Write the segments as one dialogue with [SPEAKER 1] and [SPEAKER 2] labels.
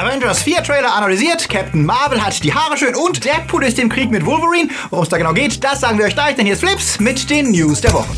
[SPEAKER 1] Avengers 4 Trailer analysiert, Captain Marvel hat die Haare schön und Deadpool ist im Krieg mit Wolverine. Worum es da genau geht, das sagen wir euch gleich, denn hier ist Flips mit den News der Woche.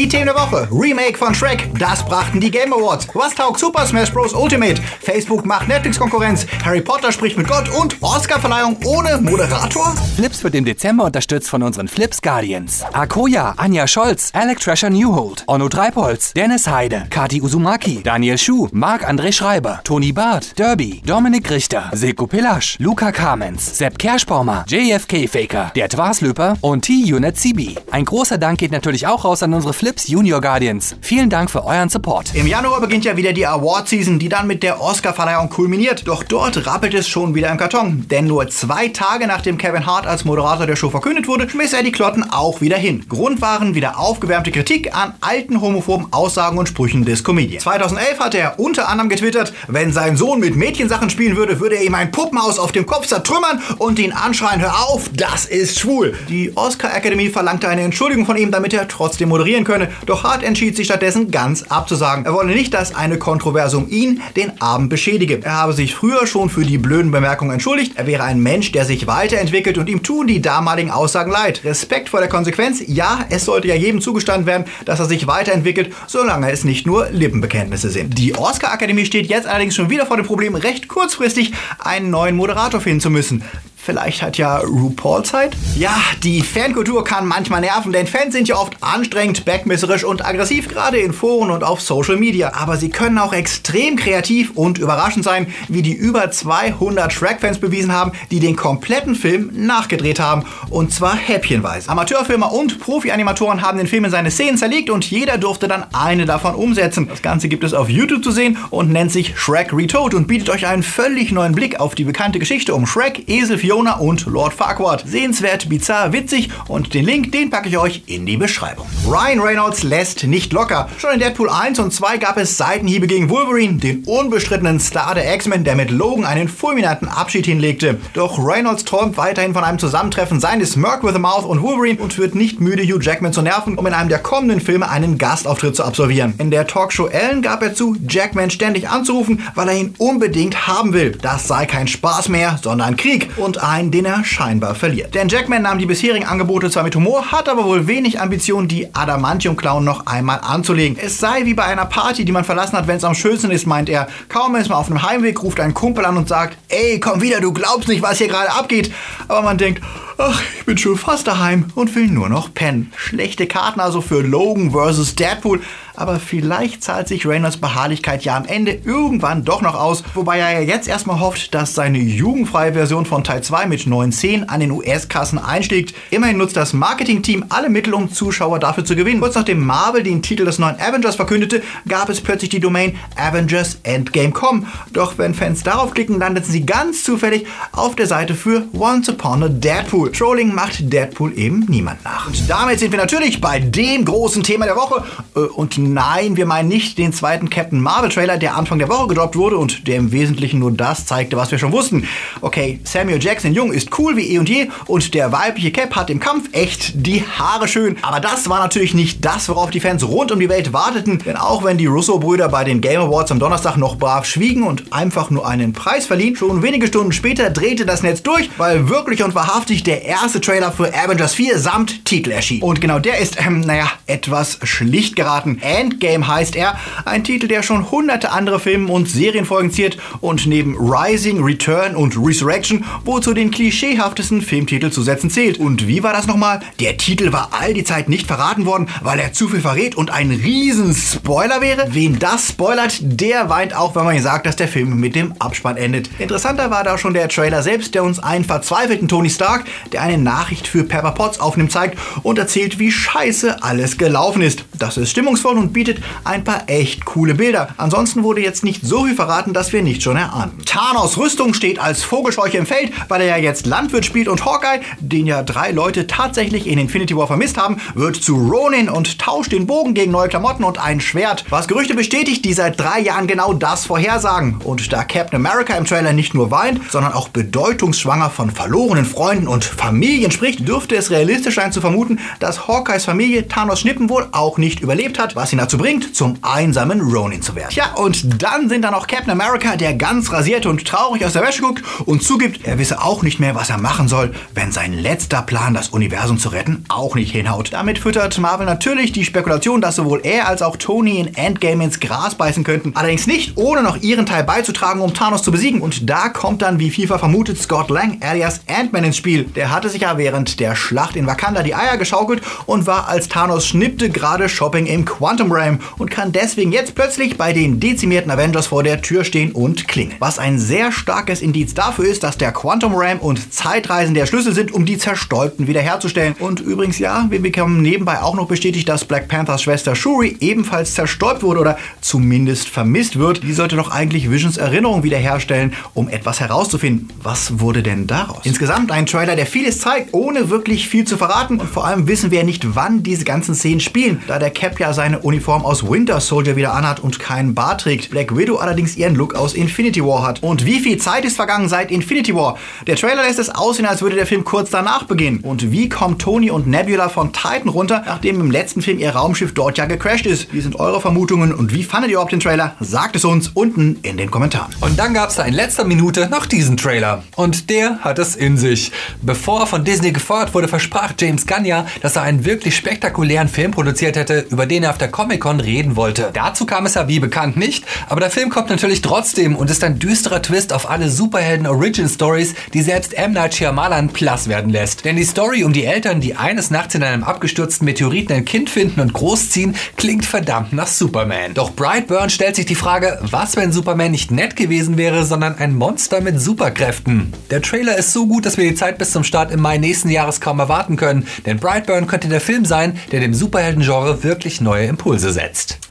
[SPEAKER 1] Die Themen der Woche. Remake von Shrek. Das brachten die Game Awards. Was taugt Super Smash Bros. Ultimate? Facebook macht Netflix-Konkurrenz. Harry Potter spricht mit Gott und Oscar-Verleihung ohne Moderator?
[SPEAKER 2] Flips wird im Dezember unterstützt von unseren Flips Guardians. Akoya, Anja Scholz, Alec Trasher Newhold, Onno Treibholz, Dennis Heide, Kati Uzumaki, Daniel Schuh, Marc-André Schreiber, Toni Barth, Derby, Dominik Richter, Seko Pillasch, Luca Kamens, Sepp Kerschbaumer, JFK Faker, der Twaslöper und T-Unit CB. Ein großer Dank geht natürlich auch raus an unsere Flips Junior Guardians. Vielen Dank für euren Support.
[SPEAKER 1] Im Januar beginnt ja wieder die Award-Season, die dann mit der Oscar-Verleihung kulminiert. Doch dort rappelt es schon wieder im Karton. Denn nur zwei Tage nachdem Kevin Hart als Moderator der Show verkündet wurde, schmiss er die Klotten auch wieder hin. Grund waren wieder aufgewärmte Kritik an alten homophoben Aussagen und Sprüchen des Comedians. 2011 hat er unter anderem getwittert, wenn sein Sohn mit Mädchensachen spielen würde, würde er ihm ein Puppenhaus auf dem Kopf zertrümmern und ihn anschreien, hör auf, das ist schwul. Die Oscar-Akademie verlangte eine Entschuldigung von ihm, damit er trotzdem moderieren könne. Doch Hart entschied sich stattdessen ganz abzusagen. Er wolle nicht, dass eine Kontroverse um ihn den Abend beschädige. Er habe sich früher schon für die blöden Bemerkungen entschuldigt. Er wäre ein Mensch, der sich weiterentwickelt und ihm tun die damaligen Aussagen leid. Respekt vor der Konsequenz. Ja, es sollte ja jedem zugestanden werden, dass er sich weiterentwickelt, solange es nicht nur Lippenbekenntnisse sind. Die Oscar-Akademie steht jetzt allerdings schon wieder vor dem Problem, recht kurzfristig einen neuen Moderator finden zu müssen. Vielleicht hat ja RuPaul Zeit? Ja, die Fankultur kann manchmal nerven, denn Fans sind ja oft anstrengend, backmesserisch und aggressiv, gerade in Foren und auf Social Media. Aber sie können auch extrem kreativ und überraschend sein, wie die über 200 Shrek-Fans bewiesen haben, die den kompletten Film nachgedreht haben. Und zwar häppchenweise. Amateurfilmer und Profi-Animatoren haben den Film in seine Szenen zerlegt und jeder durfte dann eine davon umsetzen. Das Ganze gibt es auf YouTube zu sehen und nennt sich Shrek Retold und bietet euch einen völlig neuen Blick auf die bekannte Geschichte um Shrek, Esel, Fiona und Lord Farquaad. Sehenswert, bizarr, witzig und den Link, den packe ich euch in die Beschreibung. Ryan Reynolds lässt nicht locker. Schon in Deadpool 1 und 2 gab es Seitenhiebe gegen Wolverine, den unbestrittenen Star der X-Men, der mit Logan einen fulminanten Abschied hinlegte. Doch Reynolds träumt weiterhin von einem Zusammentreffen seines Merc with a Mouth und Wolverine und wird nicht müde, Hugh Jackman zu nerven, um in einem der kommenden Filme einen Gastauftritt zu absolvieren. In der Talkshow Ellen gab er zu, Jackman ständig anzurufen, weil er ihn unbedingt haben will. Das sei kein Spaß mehr, sondern Krieg und ein, den er scheinbar verliert. Denn Jackman nahm die bisherigen Angebote zwar mit Humor, hat aber wohl wenig Ambition, die Adamantium-Clown noch einmal anzulegen. Es sei wie bei einer Party, die man verlassen hat, wenn es am schönsten ist, meint er. Kaum ist man auf einem Heimweg, ruft ein Kumpel an und sagt, ey, komm wieder, du glaubst nicht, was hier gerade abgeht. Aber man denkt, ach, ich bin schon fast daheim und will nur noch pennen. Schlechte Karten also für Logan vs. Deadpool. Aber vielleicht zahlt sich Reynolds Beharrlichkeit ja am Ende irgendwann doch noch aus, wobei er ja jetzt erstmal hofft, dass seine jugendfreie Version von Teil 2 mit neuen Szenen an den US-Kassen einschlägt. Immerhin nutzt das Marketing-Team alle Mittel, um Zuschauer dafür zu gewinnen. Kurz nachdem Marvel den Titel des neuen Avengers verkündete, gab es plötzlich die Domain AvengersEndgame.com. Doch wenn Fans darauf klicken, landeten sie ganz zufällig auf der Seite für Once Upon a Deadpool. Trolling macht Deadpool eben niemand nach. Und damit sind wir natürlich bei dem großen Thema der Woche. Äh, und nein, wir meinen nicht den zweiten Captain Marvel Trailer, der Anfang der Woche gedroppt wurde und der im Wesentlichen nur das zeigte, was wir schon wussten. Okay, Samuel Jackson Jung ist cool wie eh und je und der weibliche Cap hat im Kampf echt die Haare schön. Aber das war natürlich nicht das, worauf die Fans rund um die Welt warteten. Denn auch wenn die Russo-Brüder bei den Game Awards am Donnerstag noch brav schwiegen und einfach nur einen Preis verliehen, schon wenige Stunden später drehte das Netz durch, weil wirklich und wahrhaftig der erste Trailer für Avengers 4 samt Titel erschien. Und genau der ist, ähm, naja, etwas schlicht geraten. Endgame heißt er, ein Titel, der schon hunderte andere Filme und Serienfolgen ziert und neben Rising, Return und Resurrection wohl zu den klischeehaftesten Filmtitel zu setzen zählt. Und wie war das nochmal? Der Titel war all die Zeit nicht verraten worden, weil er zu viel verrät und ein riesen Spoiler wäre? Wen das spoilert, der weint auch, wenn man ihm sagt, dass der Film mit dem Abspann endet. Interessanter war da schon der Trailer selbst, der uns einen verzweifelten Tony Stark, der eine Nachricht für Pepper Potts aufnimmt, zeigt und erzählt, wie scheiße alles gelaufen ist. Das ist stimmungsvoll und bietet ein paar echt coole Bilder. Ansonsten wurde jetzt nicht so viel verraten, dass wir nicht schon erahnen. Thanos Rüstung steht als Vogelscheuche im Feld, weil er ja jetzt Landwirt spielt und Hawkeye, den ja drei Leute tatsächlich in Infinity War vermisst haben, wird zu Ronin und tauscht den Bogen gegen neue Klamotten und ein Schwert. Was Gerüchte bestätigt, die seit drei Jahren genau das vorhersagen. Und da Captain America im Trailer nicht nur weint, sondern auch bedeutungsschwanger von verlorenen Freunden und Familien spricht, dürfte es realistisch sein zu vermuten, dass Hawkeyes Familie Thanos Schnippen wohl auch nicht überlebt hat, was ihn dazu bringt, zum einsamen Ronin zu werden. Tja, und dann sind da noch Captain America, der ganz rasiert und traurig aus der Wäsche guckt und zugibt, er wisse auch nicht mehr, was er machen soll, wenn sein letzter Plan, das Universum zu retten, auch nicht hinhaut. Damit füttert Marvel natürlich die Spekulation, dass sowohl er als auch Tony in Endgame ins Gras beißen könnten. Allerdings nicht, ohne noch ihren Teil beizutragen, um Thanos zu besiegen. Und da kommt dann, wie FIFA vermutet, Scott Lang alias Ant-Man ins Spiel. Der hatte sich ja während der Schlacht in Wakanda die Eier geschaukelt und war als Thanos schnippte gerade Shopping im Quantum Realm und kann deswegen jetzt plötzlich bei den dezimierten Avengers vor der Tür stehen und klingeln. Was ein sehr starkes Indiz dafür ist, dass der Quantum Realm und Zeitreisen der Schlüssel sind, um die Zerstäubten wiederherzustellen. Und übrigens ja, wir bekommen nebenbei auch noch bestätigt, dass Black Panthers Schwester Shuri ebenfalls zerstäubt wurde oder zumindest vermisst wird. Die sollte doch eigentlich Visions Erinnerung wiederherstellen, um etwas herauszufinden. Was wurde denn daraus? Insgesamt ein Trailer, der vieles zeigt, ohne wirklich viel zu verraten. Und vor allem wissen wir nicht, wann diese ganzen Szenen spielen, da der Cap ja seine Uniform aus Winter Soldier wieder anhat und keinen Bart trägt. Black Widow allerdings ihren Look aus Infinity War hat. Und wie viel Zeit ist vergangen seit Infinity War? Der Trailer lässt es aussehen, als würde der Film kurz danach beginnen. Und wie kommen Tony und Nebula von Titan runter, nachdem im letzten Film ihr Raumschiff dort ja gecrashed ist? Wie sind eure Vermutungen und wie fandet ihr überhaupt den Trailer? Sagt es uns unten in den Kommentaren.
[SPEAKER 2] Und dann gab es da in letzter Minute noch diesen Trailer. Und der hat es in sich. Bevor er von Disney gefeuert wurde, versprach James Gunn ja, dass er einen wirklich spektakulären Film produziert hätte, über den er auf der Comic-Con reden wollte. Dazu kam es ja wie bekannt nicht, aber der Film kommt natürlich trotzdem und ist ein düsterer Twist auf alle Superhelden-Origin-Stories, die selbst M. Night Shyamalan Plus werden lässt. Denn die Story um die Eltern, die eines Nachts in einem abgestürzten Meteoriten ein Kind finden und großziehen, klingt verdammt nach Superman. Doch Brightburn stellt sich die Frage, was wenn Superman nicht nett gewesen wäre, sondern ein Monster mit Superkräften. Der Trailer ist so gut, dass wir die Zeit bis zum Start im Mai nächsten Jahres kaum erwarten können, denn Brightburn könnte der Film sein, der dem Superhelden-Genre wirklich neue Impulse setzt.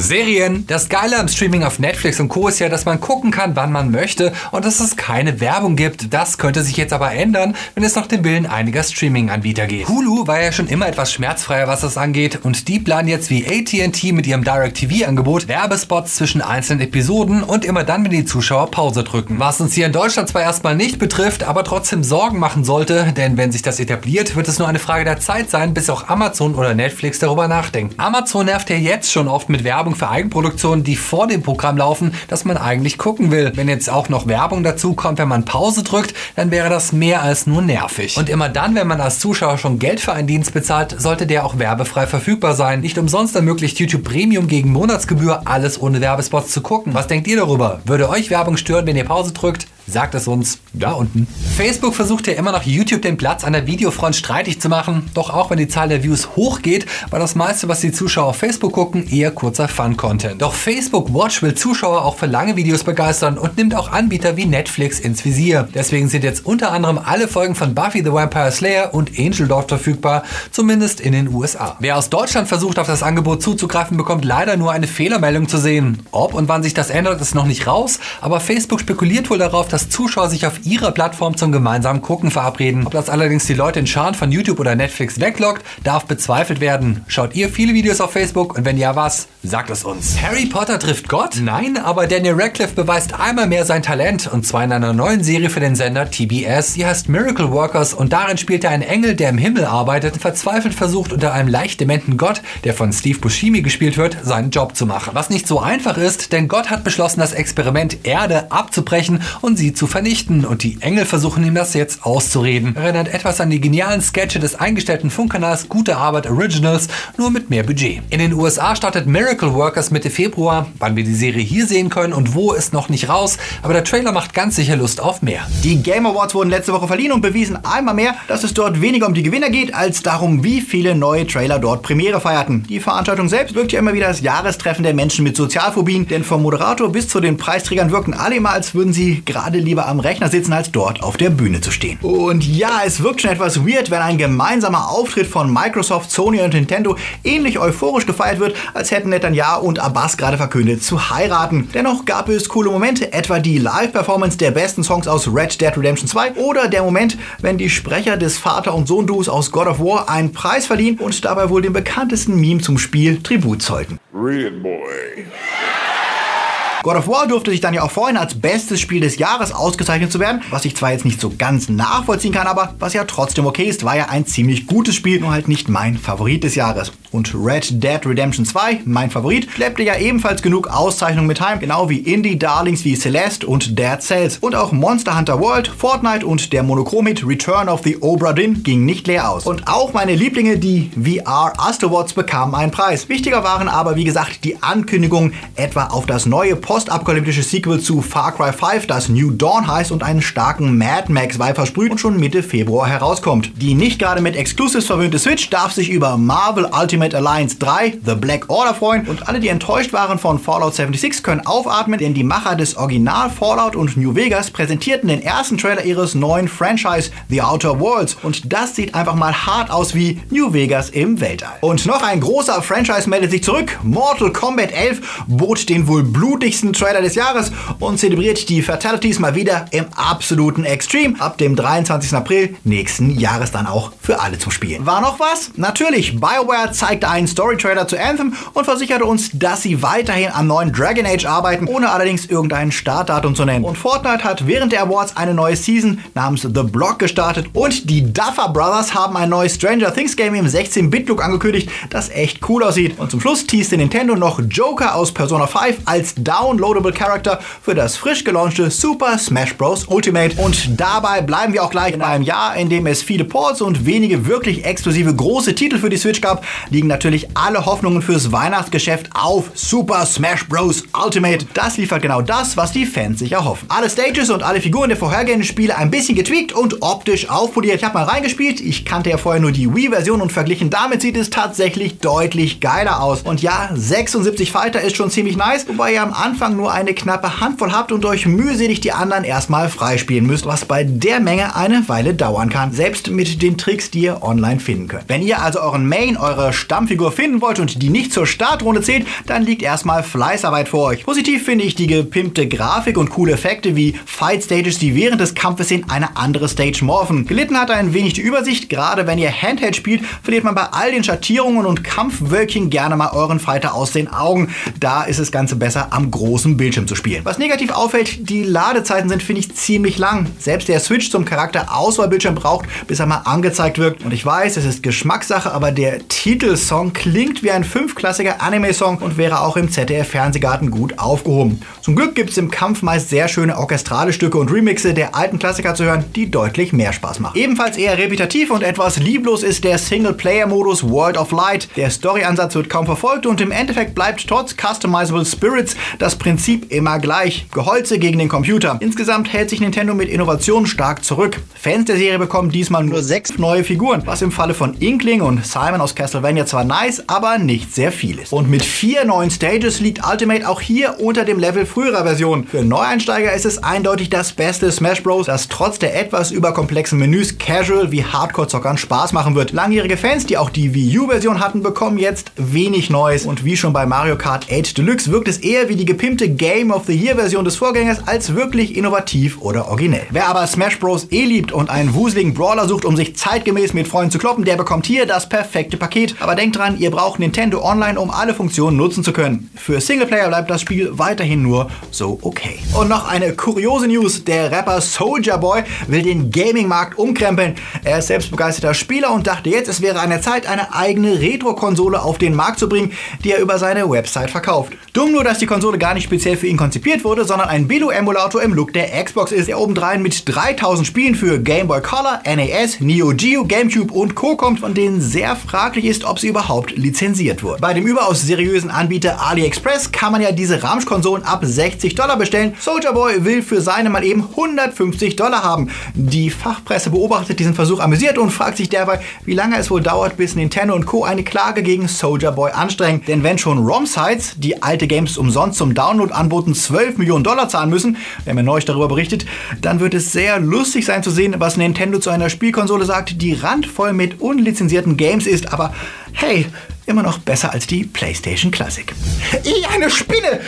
[SPEAKER 2] Serien. Das Geile am Streaming auf Netflix und Co. ist ja, dass man gucken kann, wann man möchte und dass es keine Werbung gibt. Das könnte sich jetzt aber ändern, wenn es nach dem Willen einiger Streaming-Anbieter geht. Hulu war ja schon immer etwas schmerzfreier, was das angeht und die planen jetzt wie AT&T mit ihrem Direct-TV-Angebot Werbespots zwischen einzelnen Episoden und immer dann, wenn die Zuschauer Pause drücken. Was uns hier in Deutschland zwar erstmal nicht betrifft, aber trotzdem Sorgen machen sollte, denn wenn sich das etabliert, wird es nur eine Frage der Zeit sein, bis auch Amazon oder Netflix darüber nachdenken. Amazon nervt ja jetzt schon oft mit Werbung Werbung für Eigenproduktionen, die vor dem Programm laufen, das man eigentlich gucken will. Wenn jetzt auch noch Werbung dazu kommt, wenn man Pause drückt, dann wäre das mehr als nur nervig. Und immer dann, wenn man als Zuschauer schon Geld für einen Dienst bezahlt, sollte der auch werbefrei verfügbar sein. Nicht umsonst ermöglicht YouTube Premium gegen Monatsgebühr alles ohne Werbespots zu gucken. Was denkt ihr darüber? Würde euch Werbung stören, wenn ihr Pause drückt? Sagt es uns da unten. Facebook versucht ja immer noch YouTube den Platz an der Videofront streitig zu machen. Doch auch wenn die Zahl der Views hochgeht, war das meiste, was die Zuschauer auf Facebook gucken, eher kurzer Fun-Content. Doch Facebook Watch will Zuschauer auch für lange Videos begeistern und nimmt auch Anbieter wie Netflix ins Visier. Deswegen sind jetzt unter anderem alle Folgen von Buffy the Vampire Slayer und Angel dort verfügbar, zumindest in den USA. Wer aus Deutschland versucht, auf das Angebot zuzugreifen, bekommt leider nur eine Fehlermeldung zu sehen. Ob und wann sich das ändert, ist noch nicht raus, aber Facebook spekuliert wohl darauf, dass Zuschauer sich auf ihrer Plattform zum gemeinsamen Gucken verabreden. Ob das allerdings die Leute in Scharen von YouTube oder Netflix weglockt, darf bezweifelt werden. Schaut ihr viele Videos auf Facebook und wenn ja was, sagt es uns. Harry Potter trifft Gott? Nein, aber Daniel Radcliffe beweist einmal mehr sein Talent und zwar in einer neuen Serie für den Sender TBS. Sie heißt Miracle Workers und darin spielt er einen Engel, der im Himmel arbeitet und verzweifelt versucht, unter einem leicht dementen Gott, der von Steve Buscemi gespielt wird, seinen Job zu machen. Was nicht so einfach ist, denn Gott hat beschlossen, das Experiment Erde abzubrechen und sie zu vernichten und die Engel versuchen ihm das jetzt auszureden. Erinnert etwas an die genialen Sketche des eingestellten Funkkanals Gute Arbeit Originals, nur mit mehr Budget. In den USA startet Miracle Workers Mitte Februar. Wann wir die Serie hier sehen können und wo ist noch nicht raus, aber der Trailer macht ganz sicher Lust auf mehr.
[SPEAKER 1] Die Game Awards wurden letzte Woche verliehen und bewiesen einmal mehr, dass es dort weniger um die Gewinner geht, als darum, wie viele neue Trailer dort Premiere feierten. Die Veranstaltung selbst wirkt ja immer wieder als Jahrestreffen der Menschen mit Sozialphobien, denn vom Moderator bis zu den Preisträgern wirkten alle immer, als würden sie gerade lieber am Rechner sitzen, als dort auf der Bühne zu stehen. Und ja, es wirkt schon etwas weird, wenn ein gemeinsamer Auftritt von Microsoft, Sony und Nintendo ähnlich euphorisch gefeiert wird, als hätten Netanyahu und Abbas gerade verkündet zu heiraten. Dennoch gab es coole Momente, etwa die Live-Performance der besten Songs aus Red Dead Redemption 2 oder der Moment, wenn die Sprecher des Vater- und Sohn-Duos aus God of War einen Preis verliehen und dabei wohl dem bekanntesten Meme zum Spiel Tribut zollten. Read it, boy. God of War durfte sich dann ja auch vorhin als bestes Spiel des Jahres ausgezeichnet zu werden, was ich zwar jetzt nicht so ganz nachvollziehen kann, aber was ja trotzdem okay ist, war ja ein ziemlich gutes Spiel, nur halt nicht mein Favorit des Jahres. Und Red Dead Redemption 2, mein Favorit, schleppte ja ebenfalls genug Auszeichnungen mit heim, genau wie Indie-Darlings wie Celeste und Dead Cells. Und auch Monster Hunter World, Fortnite und der Monochrom-Hit Return of the Obra Dinn ging nicht leer aus. Und auch meine Lieblinge, die VR Astrobots, bekamen einen Preis. Wichtiger waren aber, wie gesagt, die Ankündigungen etwa auf das neue postapokalyptische Sequel zu Far Cry 5, das New Dawn heißt und einen starken Mad Max-Vibe versprüht und schon Mitte Februar herauskommt. Die nicht gerade mit Exclusives verwöhnte Switch darf sich über Marvel Ultimate Alliance 3, The Black Order freuen und alle, die enttäuscht waren von Fallout 76, können aufatmen, denn die Macher des Original Fallout und New Vegas präsentierten den ersten Trailer ihres neuen Franchise The Outer Worlds und das sieht einfach mal hart aus wie New Vegas im Weltall. Und noch ein großer Franchise meldet sich zurück. Mortal Kombat 11 bot den wohl blutigsten Trailer des Jahres und zelebriert die Fatalities mal wieder im absoluten Extreme ab dem 23. April nächsten Jahres dann auch für alle zum Spielen. War noch was? Natürlich, BioWare zeigte einen Story-Trailer zu Anthem und versicherte uns, dass sie weiterhin am neuen Dragon Age arbeiten, ohne allerdings irgendein Startdatum zu nennen. Und Fortnite hat während der Awards eine neue Season namens The Block gestartet und die Duffer Brothers haben ein neues Stranger Things Game im 16-Bit-Look angekündigt, das echt cool aussieht. Und zum Schluss teaste Nintendo noch Joker aus Persona 5 als downloadable Character für das frisch gelaunchte Super Smash Bros. Ultimate. Und dabei bleiben wir auch gleich in einem Jahr, in dem es viele Ports und wenige wirklich exklusive große Titel für die Switch gab, liegen natürlich alle Hoffnungen fürs Weihnachtsgeschäft auf Super Smash Bros. Ultimate. Das liefert genau das, was die Fans sich erhoffen. Alle Stages und alle Figuren der vorhergehenden Spiele ein bisschen getweakt und optisch aufpoliert. Ich habe mal reingespielt. Ich kannte ja vorher nur die Wii-Version und verglichen damit sieht es tatsächlich deutlich geiler aus. Und ja, 76 Fighter ist schon ziemlich nice, wobei ihr am Anfang nur eine knappe Handvoll habt und euch mühselig die anderen erstmal freispielen müsst, was bei der Menge eine Weile dauern kann, selbst mit den Tricks, die ihr online finden könnt. Wenn ihr also euren Main, eure Stammfigur finden wollt und die nicht zur Startrunde zählt, dann liegt erstmal Fleißarbeit vor euch. Positiv finde ich die gepimpte Grafik und coole Effekte wie Fight Stages, die während des Kampfes in eine andere Stage morphen. Gelitten hat ein wenig die Übersicht, gerade wenn ihr Handheld spielt, verliert man bei all den Schattierungen und Kampfwölkchen gerne mal euren Fighter aus den Augen. Da ist das Ganze besser am großen Bildschirm zu spielen. Was negativ auffällt, die Ladezeiten sind, finde ich, ziemlich lang. Selbst der Switch zum Charakter Auswahlbildschirm braucht, bis er mal angezeigt wird. Und ich weiß, es ist Geschmackssache, aber der Titelsong klingt wie ein fünfklassiger Anime-Song und wäre auch im ZDF-Fernsehgarten gut aufgehoben. Zum Glück gibt es im Kampf meist sehr schöne orchestrale Stücke und Remixe der alten Klassiker zu hören, die deutlich mehr Spaß machen. Ebenfalls eher repetitiv und etwas lieblos ist der Single-Player-Modus World of Light. Der Story-Ansatz wird kaum verfolgt und im Endeffekt bleibt trotz Customizable Spirits das Prinzip immer gleich. Geholze gegen den Computer. Insgesamt hält sich Nintendo mit Innovationen stark zurück. Fans der Serie bekommen diesmal nur sechs neue Figuren, was im Falle von Inkling und Simon aus Castlevania zwar nice, aber nicht sehr viel ist. Und mit vier neuen Stages liegt Ultimate auch hier unter dem Level früherer Versionen. Für Neueinsteiger ist es eindeutig das beste Smash Bros., das trotz der etwas überkomplexen Menüs casual wie Hardcore-Zockern Spaß machen wird. Langjährige Fans, die auch die Wii U-Version hatten, bekommen jetzt wenig Neues. Und wie schon bei Mario Kart 8 Deluxe wirkt es eher wie die gepimpte Game of the Year-Version des Vorgängers als wirklich innovativ oder originell. Wer aber Smash Bros. eh liebt und einen wuseligen Brawler sucht, um sich zeitgemäß mit Freunden zu kloppen, der bekommt hier das perfekte Paket. Aber denkt dran, ihr braucht Nintendo Online, um alle Funktionen nutzen zu können. Für Singleplayer bleibt das Spiel weiterhin nur so okay. Und noch eine kuriose News. Der Rapper Soldier Boy will den Gaming-Markt umkrempeln. Er ist selbst begeisterter Spieler und dachte jetzt, es wäre an der Zeit, eine eigene Retro-Konsole auf den Markt zu bringen, die er über seine Website verkauft. Dumm nur, dass die Konsole gar nicht speziell für ihn konzipiert wurde, sondern ein Billo-Emulator im Look der Xbox ist, der obendrein mit 3000 Spielen für Game Boy Color, NES, Neo Geo, Gamecube und Co. kommt, von denen sehr fraglich ist, ob sie überhaupt lizenziert wurden. Bei dem überaus seriösen Anbieter AliExpress kann man ja diese Ramsch-Konsolen ab 60 Dollar bestellen. Soldier Boy will für seine mal eben 150 Dollar haben. Die Fachpresse beobachtet diesen Versuch amüsiert und fragt sich derweil, wie lange es wohl dauert, bis Nintendo und Co. eine Klage gegen Soldier Boy anstrengen. Denn wenn schon ROM-Sites, die alte Games umsonst zum Download anboten, 12 Millionen Dollar zahlen müssen, wir haben ja neulich darüber berichtet, dann wird es sehr lustig sein zu sehen, was Nintendo zu einer Spielkonsole sagt, die randvoll mit unlizenzierten Games ist. Aber hey, immer noch besser als die PlayStation Classic. Ich eine Spinne!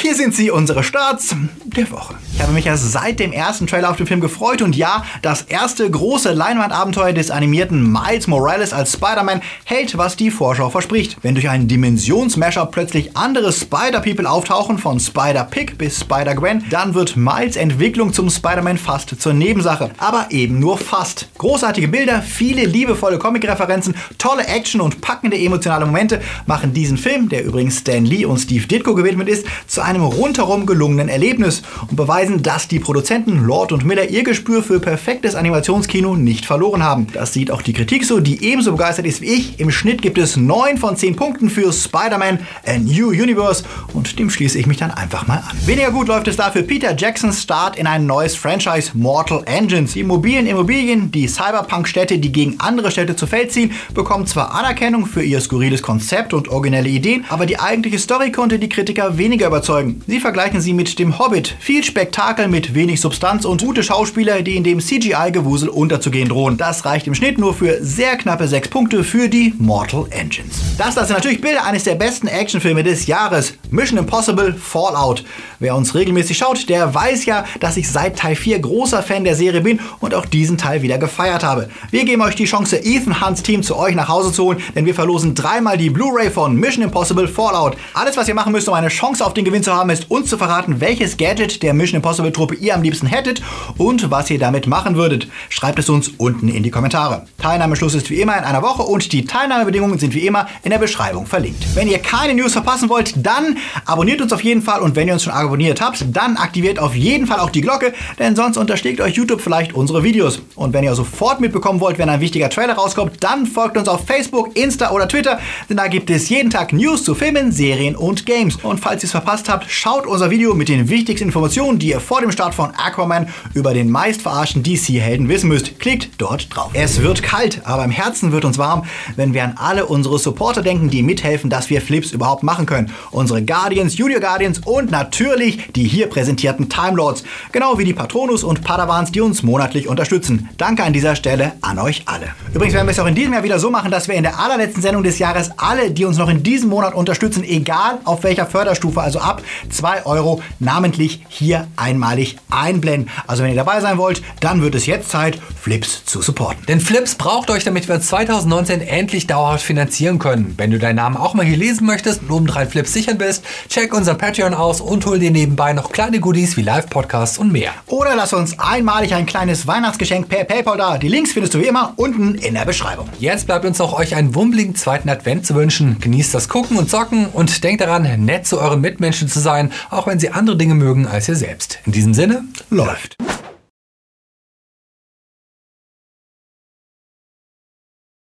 [SPEAKER 1] Hier sind sie, unsere Starts der Woche. Ich habe mich ja seit dem ersten Trailer auf den Film gefreut und ja, das erste große Leinwandabenteuer des animierten Miles Morales als Spider-Man hält, was die Vorschau verspricht. Wenn durch einen Dimensionsmasher plötzlich andere Spider-People auftauchen, von Spider-Pig bis Spider-Gwen, dann wird Miles Entwicklung zum Spider-Man fast zur Nebensache. Aber eben nur fast. Großartige Bilder, viele liebevolle Comic-Referenzen, tolle Action und packende emotionale Momente machen diesen Film, der übrigens Stan Lee und Steve Ditko gewidmet ist, zu einem rundherum gelungenen Erlebnis und beweisen, dass die Produzenten Lord und Miller ihr Gespür für perfektes Animationskino nicht verloren haben. Das sieht auch die Kritik so, die ebenso begeistert ist wie ich. Im Schnitt gibt es 9 von 10 Punkten für Spider-Man A New Universe und dem schließe ich mich dann einfach mal an. Weniger gut läuft es dafür Peter Jacksons Start in ein neues Franchise Mortal Engines. Die mobilen Immobilien, die Cyberpunk-Städte, die gegen andere Städte zu Feld ziehen, bekommen zwar Anerkennung für ihr skurriles Konzept und originelle Ideen, aber die eigentliche Story konnte die Kritiker weniger überzeugen. Sie vergleichen sie mit dem Hobbit. Viel Spektakel mit wenig Substanz und gute Schauspieler, die in dem CGI-Gewusel unterzugehen drohen. Das reicht im Schnitt nur für sehr knappe 6 Punkte für die Mortal Engines. Das, das sind natürlich Bilder eines der besten Actionfilme des Jahres. Mission Impossible Fallout. Wer uns regelmäßig schaut, der weiß ja, dass ich seit Teil 4 großer Fan der Serie bin und auch diesen Teil wieder gefeiert habe. Wir geben euch die Chance, Ethan Hunts Team zu euch nach Hause zu holen, denn wir verlosen dreimal die Blu-ray von Mission Impossible Fallout. Alles, was ihr machen müsst, um eine Chance auf den Gewinn zu haben, ist uns zu verraten, welches Gadget der Mission Impossible Truppe ihr am liebsten hättet und was ihr damit machen würdet. Schreibt es uns unten in die Kommentare. Teilnahmeschluss ist wie immer in einer Woche und die Teilnahmebedingungen sind wie immer in der Beschreibung verlinkt. Wenn ihr keine News verpassen wollt, dann abonniert uns auf jeden Fall und wenn ihr uns schon abonniert habt, dann aktiviert auf jeden Fall auch die Glocke, denn sonst unterschlägt euch YouTube vielleicht unsere Videos. Und wenn ihr sofort mitbekommen wollt, wenn ein wichtiger Trailer rauskommt, dann folgt uns auf Facebook, Insta oder Twitter, denn da gibt es jeden Tag News zu Filmen, Serien und Games. Und falls ihr es verpasst habt, schaut unser Video mit den wichtigsten Informationen, die ihr vor dem Start von Aquaman über den meist verarschten DC-Helden wissen müsst. Klickt dort drauf. Es wird kalt, aber im Herzen wird uns warm, wenn wir an alle unsere Supporter denken, die mithelfen, dass wir Flips überhaupt machen können. Unsere Guardians, Junior Guardians und natürlich die hier präsentierten Time Lords, genau wie die Patronus und Padawans, die uns monatlich unterstützen. Danke an dieser Stelle an euch alle. Übrigens werden wir es auch in diesem Jahr wieder so machen, dass wir in der allerletzten Sendung des Jahres alle, die uns noch in diesem Monat unterstützen, egal auf welcher Förderstufe, also ab 2 Euro, namentlich hier einmalig einblenden. Also wenn ihr dabei sein wollt, dann wird es jetzt Zeit, Flips zu supporten.
[SPEAKER 3] Denn Flips braucht euch, damit wir 2019 endlich dauerhaft finanzieren können. Wenn du deinen Namen auch mal hier lesen möchtest und obendrein Flips sichern willst, check unser Patreon aus und hol dir nebenbei noch kleine Goodies wie Live-Podcasts und mehr.
[SPEAKER 1] Oder lass uns einmalig ein kleines Weihnachtsgeschenk per PayPal da. Die Links findest du wie immer unten in der Beschreibung.
[SPEAKER 3] Jetzt bleibt uns noch euch einen wummeligen zweiten Advent zu wünschen. Genießt das Gucken und Zocken und denkt daran, nett zu euren Mitmenschen zu sein, auch wenn sie andere Dinge mögen als ihr selbst. In diesem Sinne,
[SPEAKER 1] Läuft.